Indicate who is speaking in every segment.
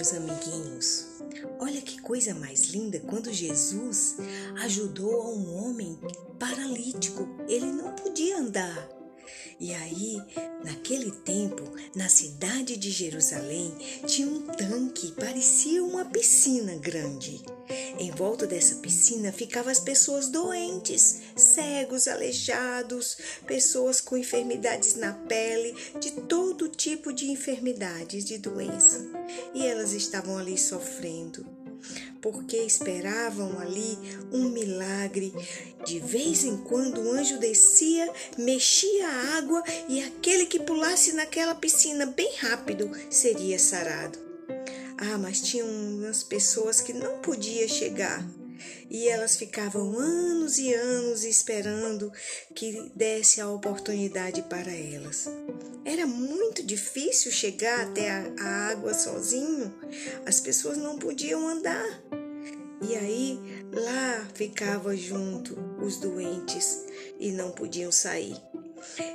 Speaker 1: meus amiguinhos, olha que coisa mais linda quando Jesus ajudou a um homem paralítico. Ele não podia andar. E aí, naquele tempo, na cidade de Jerusalém, tinha um tanque, parecia uma piscina grande. Em volta dessa piscina ficavam as pessoas doentes, cegos, aleijados, pessoas com enfermidades na pele, de todo tipo de enfermidades, de doença. E elas estavam ali sofrendo porque esperavam ali um milagre. De vez em quando o anjo descia, mexia a água e aquele que pulasse naquela piscina bem rápido seria sarado. Ah, mas tinham umas pessoas que não podia chegar. E elas ficavam anos e anos esperando que desse a oportunidade para elas. Era muito difícil chegar até a, água sozinho. As pessoas não podiam andar. E aí lá ficava junto os doentes e não podiam sair.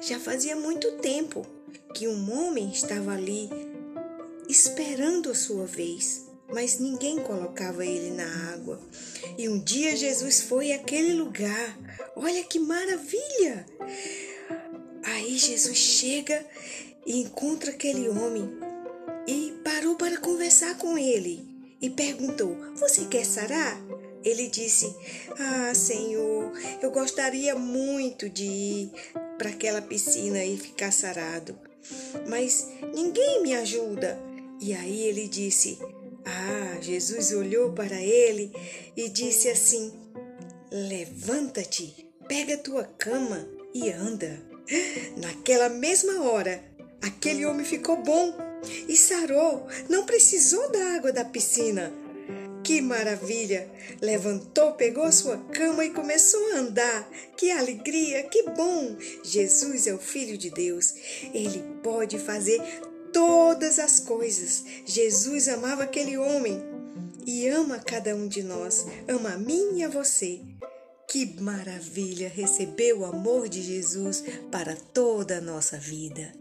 Speaker 1: Já fazia muito tempo que um homem estava ali esperando a sua vez, mas ninguém colocava ele na água. E um dia Jesus foi àquele lugar. Olha que maravilha! Aí Jesus chega e encontra aquele homem e parou para conversar com ele e perguntou: Você quer sarar? Ele disse: Ah, Senhor, eu gostaria muito de ir para aquela piscina e ficar sarado, mas ninguém me ajuda. E aí ele disse: Ah, Jesus olhou para ele e disse assim: Levanta-te, pega tua cama e anda. Naquela mesma hora, aquele homem ficou bom e sarou, não precisou da água da piscina. Que maravilha! Levantou, pegou sua cama e começou a andar. Que alegria, que bom! Jesus é o Filho de Deus. Ele pode fazer todas as coisas. Jesus amava aquele homem e ama cada um de nós. Ama a mim e a você. Que maravilha receber o amor de Jesus para toda a nossa vida.